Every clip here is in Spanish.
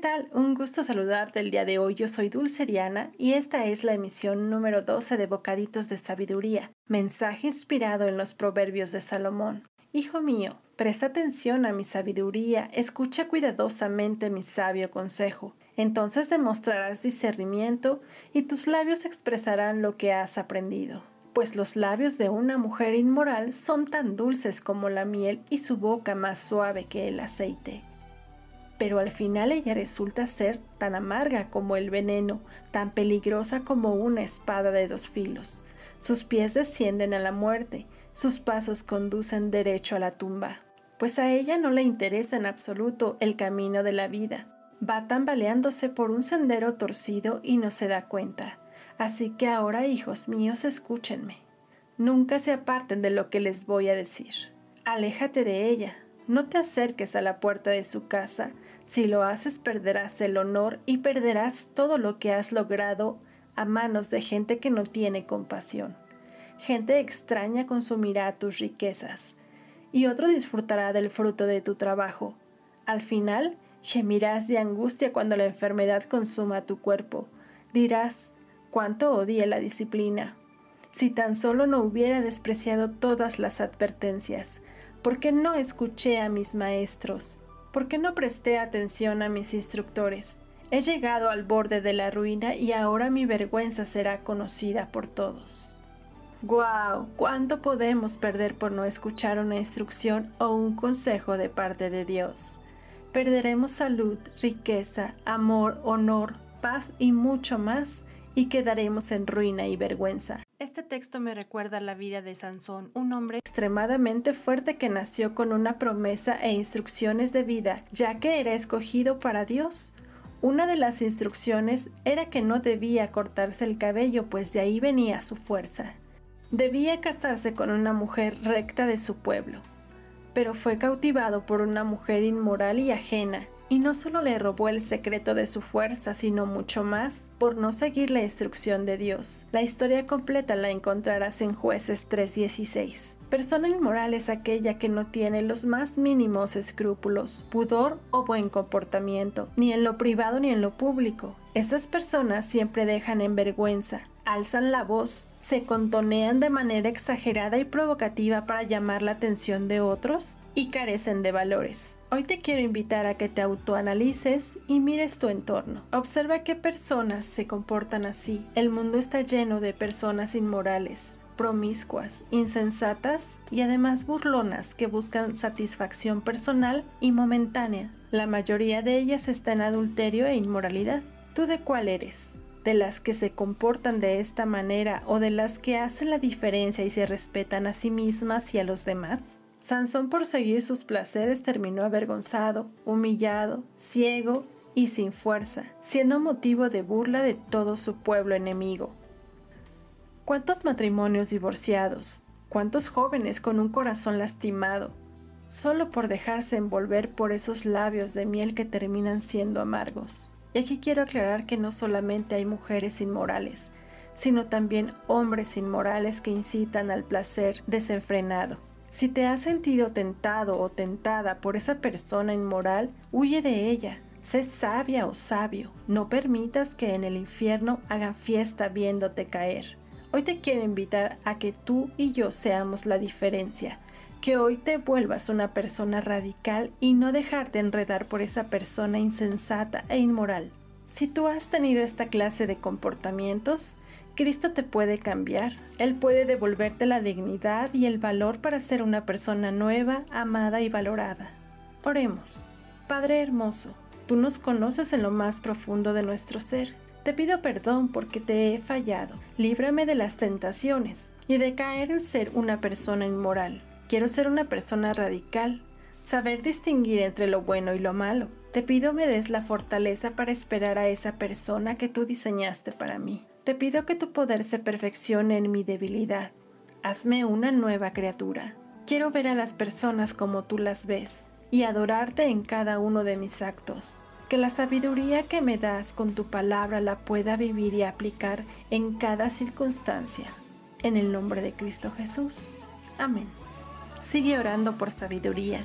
Tal? Un gusto saludarte el día de hoy. Yo soy Dulce Diana y esta es la emisión número 12 de Bocaditos de Sabiduría, mensaje inspirado en los proverbios de Salomón. Hijo mío, presta atención a mi sabiduría, escucha cuidadosamente mi sabio consejo. Entonces demostrarás discernimiento y tus labios expresarán lo que has aprendido pues los labios de una mujer inmoral son tan dulces como la miel y su boca más suave que el aceite. Pero al final ella resulta ser tan amarga como el veneno, tan peligrosa como una espada de dos filos. Sus pies descienden a la muerte, sus pasos conducen derecho a la tumba, pues a ella no le interesa en absoluto el camino de la vida. Va tambaleándose por un sendero torcido y no se da cuenta. Así que ahora, hijos míos, escúchenme. Nunca se aparten de lo que les voy a decir. Aléjate de ella. No te acerques a la puerta de su casa. Si lo haces perderás el honor y perderás todo lo que has logrado a manos de gente que no tiene compasión. Gente extraña consumirá tus riquezas y otro disfrutará del fruto de tu trabajo. Al final, gemirás de angustia cuando la enfermedad consuma tu cuerpo. Dirás, cuánto odié la disciplina. Si tan solo no hubiera despreciado todas las advertencias, ¿por qué no escuché a mis maestros? ¿Por qué no presté atención a mis instructores? He llegado al borde de la ruina y ahora mi vergüenza será conocida por todos. ¡Guau! ¿Cuánto podemos perder por no escuchar una instrucción o un consejo de parte de Dios? Perderemos salud, riqueza, amor, honor, paz y mucho más y quedaremos en ruina y vergüenza. Este texto me recuerda la vida de Sansón, un hombre extremadamente fuerte que nació con una promesa e instrucciones de vida, ya que era escogido para Dios. Una de las instrucciones era que no debía cortarse el cabello, pues de ahí venía su fuerza. Debía casarse con una mujer recta de su pueblo, pero fue cautivado por una mujer inmoral y ajena, y no solo le robó el secreto de su fuerza, sino mucho más por no seguir la instrucción de Dios. La historia completa la encontrarás en jueces 3.16. Persona inmoral es aquella que no tiene los más mínimos escrúpulos, pudor o buen comportamiento, ni en lo privado ni en lo público. Estas personas siempre dejan en vergüenza, alzan la voz, se contonean de manera exagerada y provocativa para llamar la atención de otros y carecen de valores. Hoy te quiero invitar a que te autoanalices y mires tu entorno. Observa qué personas se comportan así. El mundo está lleno de personas inmorales, promiscuas, insensatas y además burlonas que buscan satisfacción personal y momentánea. La mayoría de ellas está en adulterio e inmoralidad. ¿Tú de cuál eres? ¿De las que se comportan de esta manera o de las que hacen la diferencia y se respetan a sí mismas y a los demás? Sansón por seguir sus placeres terminó avergonzado, humillado, ciego y sin fuerza, siendo motivo de burla de todo su pueblo enemigo. ¿Cuántos matrimonios divorciados? ¿Cuántos jóvenes con un corazón lastimado? Solo por dejarse envolver por esos labios de miel que terminan siendo amargos. Y aquí quiero aclarar que no solamente hay mujeres inmorales, sino también hombres inmorales que incitan al placer desenfrenado. Si te has sentido tentado o tentada por esa persona inmoral, huye de ella. Sé sabia o sabio, no permitas que en el infierno hagan fiesta viéndote caer. Hoy te quiero invitar a que tú y yo seamos la diferencia, que hoy te vuelvas una persona radical y no dejarte enredar por esa persona insensata e inmoral. Si tú has tenido esta clase de comportamientos, Cristo te puede cambiar. Él puede devolverte la dignidad y el valor para ser una persona nueva, amada y valorada. Oremos. Padre hermoso, tú nos conoces en lo más profundo de nuestro ser. Te pido perdón porque te he fallado. Líbrame de las tentaciones y de caer en ser una persona inmoral. Quiero ser una persona radical, saber distinguir entre lo bueno y lo malo. Te pido me des la fortaleza para esperar a esa persona que tú diseñaste para mí. Te pido que tu poder se perfeccione en mi debilidad. Hazme una nueva criatura. Quiero ver a las personas como tú las ves y adorarte en cada uno de mis actos. Que la sabiduría que me das con tu palabra la pueda vivir y aplicar en cada circunstancia. En el nombre de Cristo Jesús. Amén. Sigue orando por sabiduría.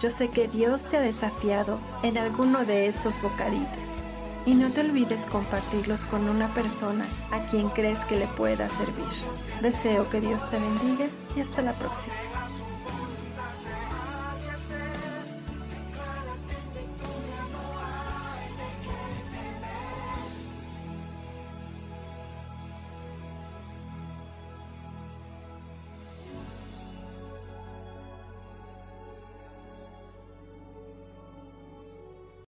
Yo sé que Dios te ha desafiado en alguno de estos bocaditos y no te olvides compartirlos con una persona a quien crees que le pueda servir. Deseo que Dios te bendiga y hasta la próxima.